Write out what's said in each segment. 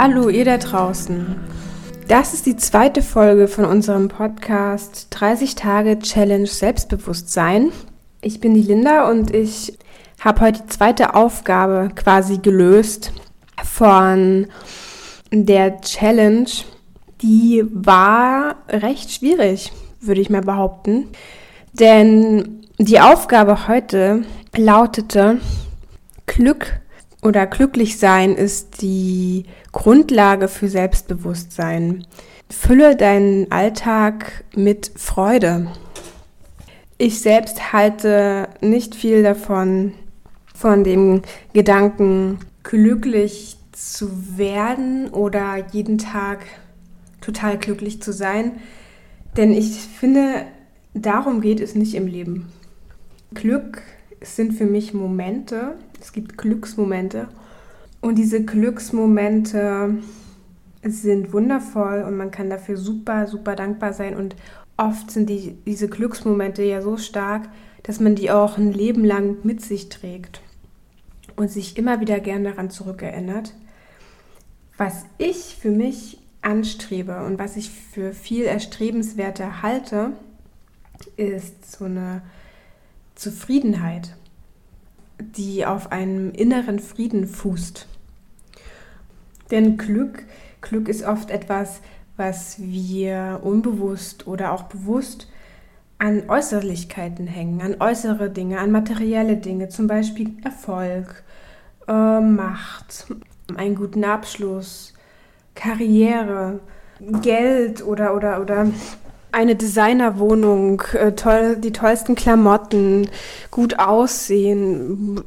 Hallo ihr da draußen. Das ist die zweite Folge von unserem Podcast 30 Tage Challenge Selbstbewusstsein. Ich bin die Linda und ich habe heute die zweite Aufgabe quasi gelöst von der Challenge. Die war recht schwierig, würde ich mal behaupten. Denn die Aufgabe heute lautete Glück oder glücklich sein ist die Grundlage für Selbstbewusstsein. Fülle deinen Alltag mit Freude. Ich selbst halte nicht viel davon, von dem Gedanken, glücklich zu werden oder jeden Tag total glücklich zu sein. Denn ich finde, darum geht es nicht im Leben. Glück sind für mich Momente, es gibt Glücksmomente. Und diese Glücksmomente sind wundervoll und man kann dafür super, super dankbar sein. Und oft sind die, diese Glücksmomente ja so stark, dass man die auch ein Leben lang mit sich trägt und sich immer wieder gern daran zurückerinnert. Was ich für mich anstrebe und was ich für viel erstrebenswerter halte, ist so eine Zufriedenheit die auf einem inneren Frieden fußt. Denn Glück, Glück ist oft etwas, was wir unbewusst oder auch bewusst an Äußerlichkeiten hängen, an äußere Dinge, an materielle Dinge, zum Beispiel Erfolg, äh, Macht, einen guten Abschluss, Karriere, Geld oder, oder, oder eine Designerwohnung, äh, toll, die tollsten Klamotten, gut aussehen,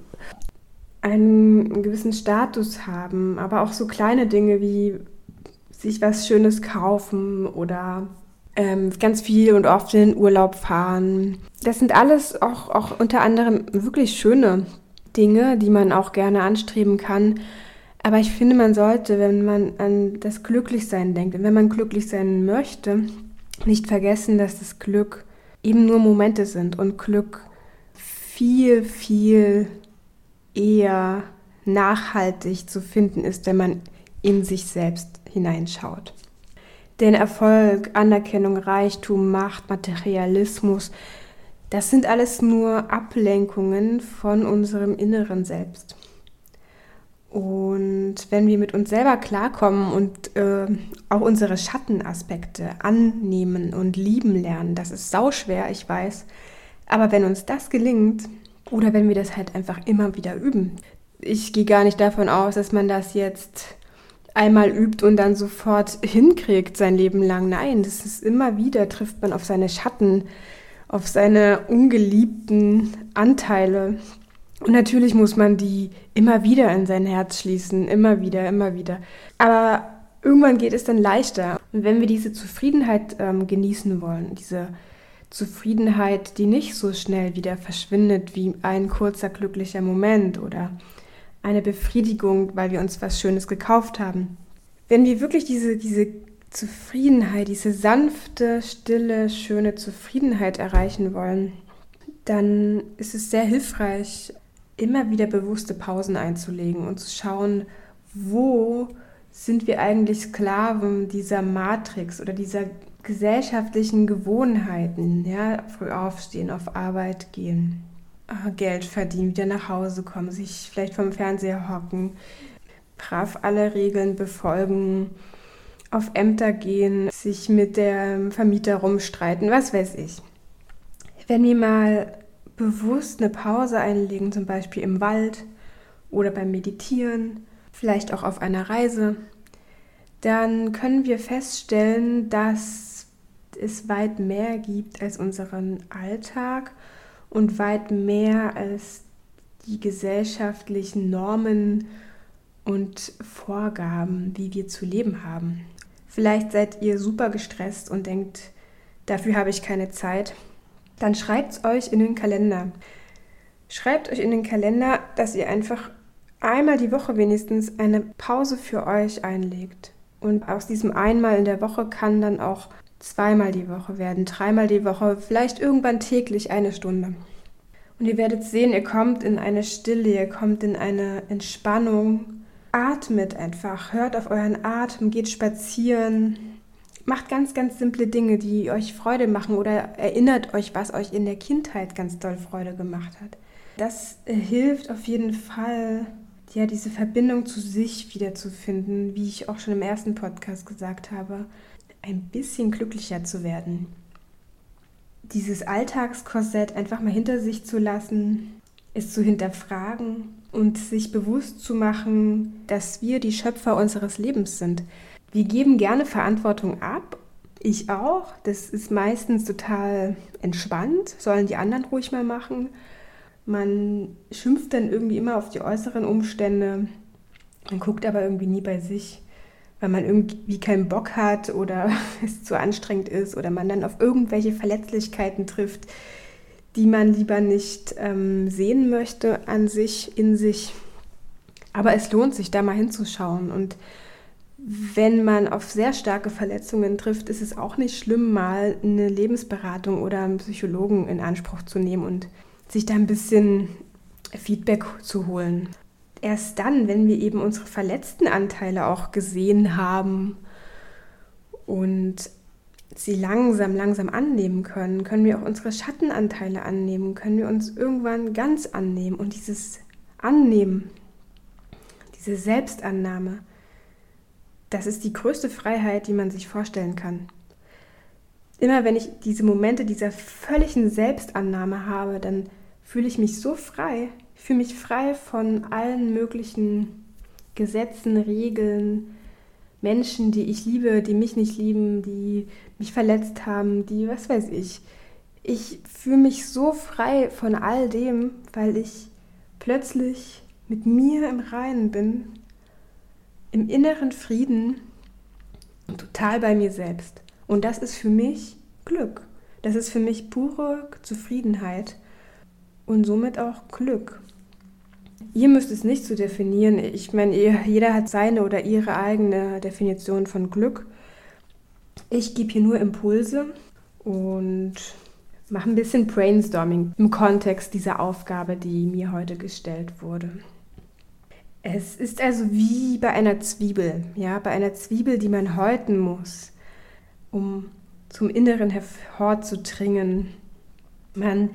einen gewissen Status haben, aber auch so kleine Dinge wie sich was Schönes kaufen oder ähm, ganz viel und oft in den Urlaub fahren. Das sind alles auch, auch unter anderem wirklich schöne Dinge, die man auch gerne anstreben kann. Aber ich finde, man sollte, wenn man an das Glücklichsein denkt wenn man glücklich sein möchte, nicht vergessen, dass das Glück eben nur Momente sind und Glück viel, viel eher nachhaltig zu finden ist, wenn man in sich selbst hineinschaut. Denn Erfolg, Anerkennung, Reichtum, Macht, Materialismus, das sind alles nur Ablenkungen von unserem inneren Selbst. Und wenn wir mit uns selber klarkommen und äh, auch unsere Schattenaspekte annehmen und lieben lernen, das ist sauschwer, ich weiß. Aber wenn uns das gelingt, oder wenn wir das halt einfach immer wieder üben, ich gehe gar nicht davon aus, dass man das jetzt einmal übt und dann sofort hinkriegt sein Leben lang. Nein, das ist immer wieder, trifft man auf seine Schatten, auf seine ungeliebten Anteile, und natürlich muss man die immer wieder in sein Herz schließen, immer wieder, immer wieder. Aber irgendwann geht es dann leichter. Und wenn wir diese Zufriedenheit ähm, genießen wollen, diese Zufriedenheit, die nicht so schnell wieder verschwindet wie ein kurzer glücklicher Moment oder eine Befriedigung, weil wir uns was Schönes gekauft haben. Wenn wir wirklich diese, diese Zufriedenheit, diese sanfte, stille, schöne Zufriedenheit erreichen wollen, dann ist es sehr hilfreich, immer wieder bewusste Pausen einzulegen und zu schauen, wo sind wir eigentlich Sklaven dieser Matrix oder dieser gesellschaftlichen Gewohnheiten, ja, früh aufstehen, auf Arbeit gehen, äh, Geld verdienen, wieder nach Hause kommen, sich vielleicht vom Fernseher hocken, brav alle Regeln befolgen, auf Ämter gehen, sich mit der Vermieter rumstreiten, was weiß ich. Wenn wir mal bewusst eine Pause einlegen, zum Beispiel im Wald oder beim Meditieren, vielleicht auch auf einer Reise, dann können wir feststellen, dass es weit mehr gibt als unseren Alltag und weit mehr als die gesellschaftlichen Normen und Vorgaben, wie wir zu leben haben. Vielleicht seid ihr super gestresst und denkt, dafür habe ich keine Zeit dann schreibt es euch in den Kalender. Schreibt euch in den Kalender, dass ihr einfach einmal die Woche wenigstens eine Pause für euch einlegt. Und aus diesem einmal in der Woche kann dann auch zweimal die Woche werden, dreimal die Woche, vielleicht irgendwann täglich eine Stunde. Und ihr werdet sehen, ihr kommt in eine Stille, ihr kommt in eine Entspannung atmet einfach, hört auf euren Atem, geht spazieren, macht ganz, ganz simple Dinge, die euch Freude machen oder erinnert euch, was euch in der Kindheit ganz doll Freude gemacht hat. Das äh, hilft auf jeden Fall, ja, diese Verbindung zu sich wiederzufinden, wie ich auch schon im ersten Podcast gesagt habe, ein bisschen glücklicher zu werden. Dieses Alltagskorsett einfach mal hinter sich zu lassen, es zu hinterfragen und sich bewusst zu machen, dass wir die Schöpfer unseres Lebens sind. Wir geben gerne Verantwortung ab. Ich auch. Das ist meistens total entspannt. Sollen die anderen ruhig mal machen. Man schimpft dann irgendwie immer auf die äußeren Umstände. Man guckt aber irgendwie nie bei sich, weil man irgendwie keinen Bock hat oder es zu anstrengend ist oder man dann auf irgendwelche Verletzlichkeiten trifft, die man lieber nicht ähm, sehen möchte an sich, in sich. Aber es lohnt sich, da mal hinzuschauen. Und wenn man auf sehr starke Verletzungen trifft, ist es auch nicht schlimm, mal eine Lebensberatung oder einen Psychologen in Anspruch zu nehmen und sich da ein bisschen Feedback zu holen. Erst dann, wenn wir eben unsere verletzten Anteile auch gesehen haben und sie langsam, langsam annehmen können, können wir auch unsere Schattenanteile annehmen, können wir uns irgendwann ganz annehmen. Und dieses Annehmen, diese Selbstannahme, das ist die größte Freiheit, die man sich vorstellen kann. Immer wenn ich diese Momente dieser völligen Selbstannahme habe, dann fühle ich mich so frei. Ich fühle mich frei von allen möglichen Gesetzen, Regeln, Menschen, die ich liebe, die mich nicht lieben, die mich verletzt haben, die, was weiß ich. Ich fühle mich so frei von all dem, weil ich plötzlich mit mir im Reinen bin, im inneren Frieden und total bei mir selbst. Und das ist für mich Glück. Das ist für mich pure Zufriedenheit und somit auch Glück. Ihr müsst es nicht so definieren. Ich meine, jeder hat seine oder ihre eigene Definition von Glück. Ich gebe hier nur Impulse und mache ein bisschen Brainstorming im Kontext dieser Aufgabe, die mir heute gestellt wurde. Es ist also wie bei einer Zwiebel, ja, bei einer Zwiebel, die man häuten muss, um zum Inneren hervorzudringen. Man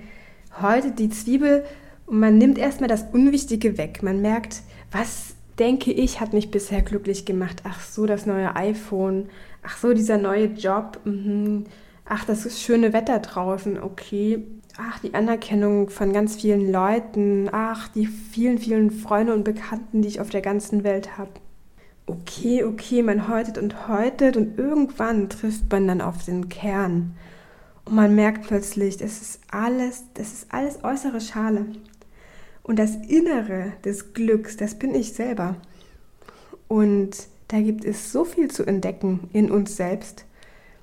häutet die Zwiebel und man nimmt erstmal das Unwichtige weg. Man merkt, was denke ich, hat mich bisher glücklich gemacht. Ach so, das neue iPhone. Ach so, dieser neue Job. Mhm. Ach, das schöne Wetter draußen. Okay. Ach, die Anerkennung von ganz vielen Leuten. Ach, die vielen, vielen Freunde und Bekannten, die ich auf der ganzen Welt habe. Okay, okay, man häutet und häutet und irgendwann trifft man dann auf den Kern. Und man merkt plötzlich, das ist alles, das ist alles äußere Schale. Und das Innere des Glücks, das bin ich selber. Und da gibt es so viel zu entdecken in uns selbst.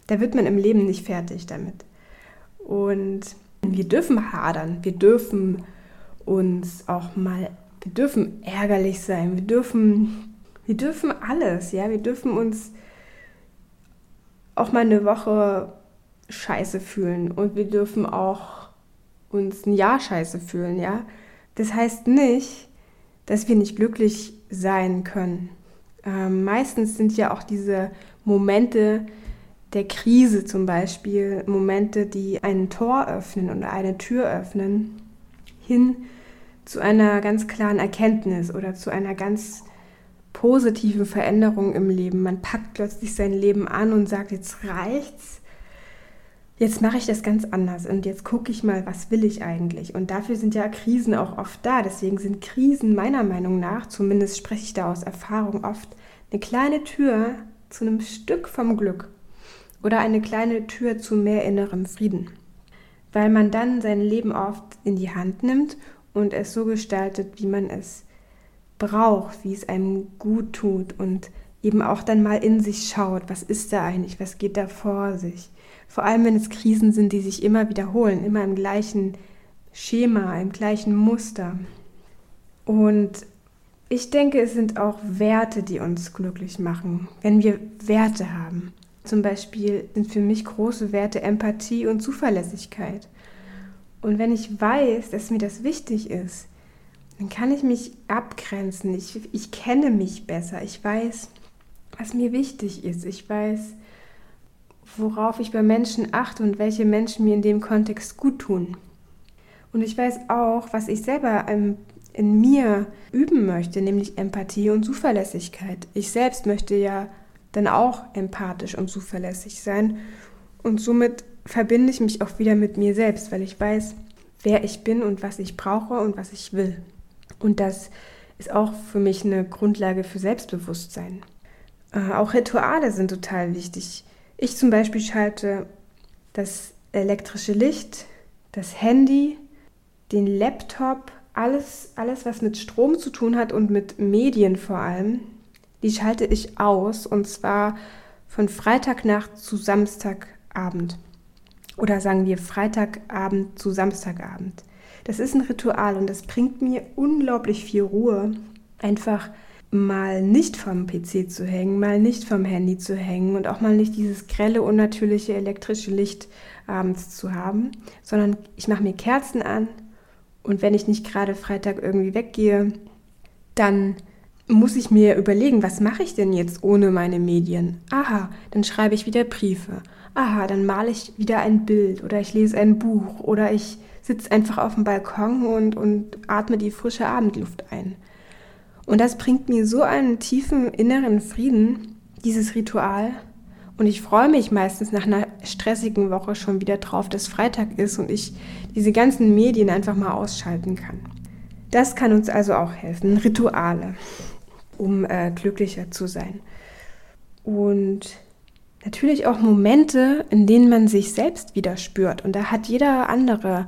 Da wird man im Leben nicht fertig damit. Und wir dürfen hadern, wir dürfen uns auch mal, wir dürfen ärgerlich sein, wir dürfen, wir dürfen alles, ja, wir dürfen uns auch mal eine Woche scheiße fühlen und wir dürfen auch uns ein Jahr scheiße fühlen, ja. Das heißt nicht, dass wir nicht glücklich sein können. Ähm, meistens sind ja auch diese Momente der Krise zum Beispiel Momente, die ein Tor öffnen oder eine Tür öffnen, hin zu einer ganz klaren Erkenntnis oder zu einer ganz positiven Veränderung im Leben. Man packt plötzlich sein Leben an und sagt, jetzt reicht's jetzt mache ich das ganz anders und jetzt gucke ich mal, was will ich eigentlich. Und dafür sind ja Krisen auch oft da. Deswegen sind Krisen meiner Meinung nach, zumindest spreche ich da aus Erfahrung, oft eine kleine Tür zu einem Stück vom Glück oder eine kleine Tür zu mehr innerem Frieden. Weil man dann sein Leben oft in die Hand nimmt und es so gestaltet, wie man es braucht, wie es einem gut tut und eben auch dann mal in sich schaut, was ist da eigentlich, was geht da vor sich. Vor allem, wenn es Krisen sind, die sich immer wiederholen, immer im gleichen Schema, im gleichen Muster. Und ich denke, es sind auch Werte, die uns glücklich machen, wenn wir Werte haben. Zum Beispiel sind für mich große Werte Empathie und Zuverlässigkeit. Und wenn ich weiß, dass mir das wichtig ist, dann kann ich mich abgrenzen. Ich, ich kenne mich besser. Ich weiß, was mir wichtig ist. Ich weiß, worauf ich bei Menschen achte und welche Menschen mir in dem Kontext gut tun. Und ich weiß auch, was ich selber in mir üben möchte, nämlich Empathie und Zuverlässigkeit. Ich selbst möchte ja dann auch empathisch und zuverlässig sein. Und somit verbinde ich mich auch wieder mit mir selbst, weil ich weiß, wer ich bin und was ich brauche und was ich will. Und das ist auch für mich eine Grundlage für Selbstbewusstsein. Äh, auch Rituale sind total wichtig. Ich zum Beispiel schalte das elektrische Licht, das Handy, den Laptop, alles, alles, was mit Strom zu tun hat und mit Medien vor allem, die schalte ich aus und zwar von Freitagnacht zu Samstagabend. Oder sagen wir Freitagabend zu Samstagabend. Das ist ein Ritual und das bringt mir unglaublich viel Ruhe. Einfach mal nicht vom PC zu hängen, mal nicht vom Handy zu hängen und auch mal nicht dieses grelle, unnatürliche elektrische Licht abends zu haben, sondern ich mache mir Kerzen an und wenn ich nicht gerade Freitag irgendwie weggehe, dann muss ich mir überlegen, was mache ich denn jetzt ohne meine Medien? Aha, dann schreibe ich wieder Briefe. Aha, dann male ich wieder ein Bild oder ich lese ein Buch oder ich sitze einfach auf dem Balkon und, und atme die frische Abendluft ein. Und das bringt mir so einen tiefen inneren Frieden, dieses Ritual. Und ich freue mich meistens nach einer stressigen Woche schon wieder drauf, dass Freitag ist und ich diese ganzen Medien einfach mal ausschalten kann. Das kann uns also auch helfen, Rituale, um äh, glücklicher zu sein. Und natürlich auch Momente, in denen man sich selbst wieder spürt. Und da hat jeder andere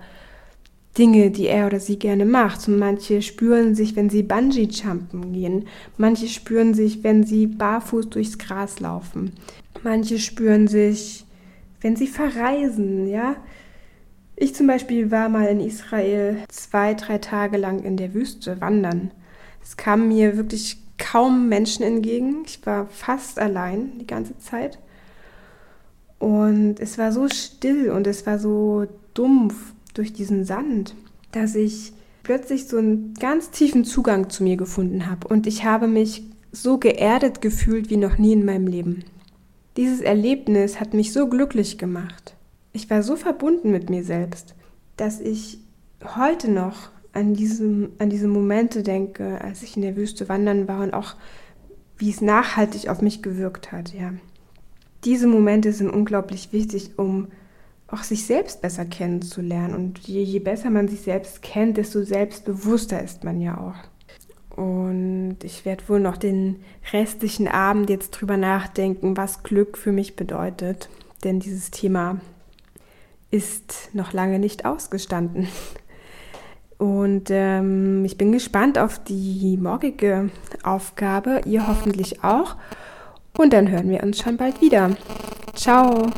Dinge, die er oder sie gerne macht. Und manche spüren sich, wenn sie Bungee-Jumpen gehen. Manche spüren sich, wenn sie barfuß durchs Gras laufen. Manche spüren sich, wenn sie verreisen, ja. Ich zum Beispiel war mal in Israel zwei, drei Tage lang in der Wüste wandern. Es kamen mir wirklich kaum Menschen entgegen. Ich war fast allein die ganze Zeit. Und es war so still und es war so dumpf durch diesen Sand, dass ich plötzlich so einen ganz tiefen Zugang zu mir gefunden habe. Und ich habe mich so geerdet gefühlt wie noch nie in meinem Leben. Dieses Erlebnis hat mich so glücklich gemacht. Ich war so verbunden mit mir selbst, dass ich heute noch an, diesem, an diese Momente denke, als ich in der Wüste wandern war und auch wie es nachhaltig auf mich gewirkt hat. Ja. Diese Momente sind unglaublich wichtig, um auch sich selbst besser kennenzulernen. Und je, je besser man sich selbst kennt, desto selbstbewusster ist man ja auch. Und ich werde wohl noch den restlichen Abend jetzt drüber nachdenken, was Glück für mich bedeutet. Denn dieses Thema ist noch lange nicht ausgestanden. Und ähm, ich bin gespannt auf die morgige Aufgabe, ihr hoffentlich auch. Und dann hören wir uns schon bald wieder. Ciao!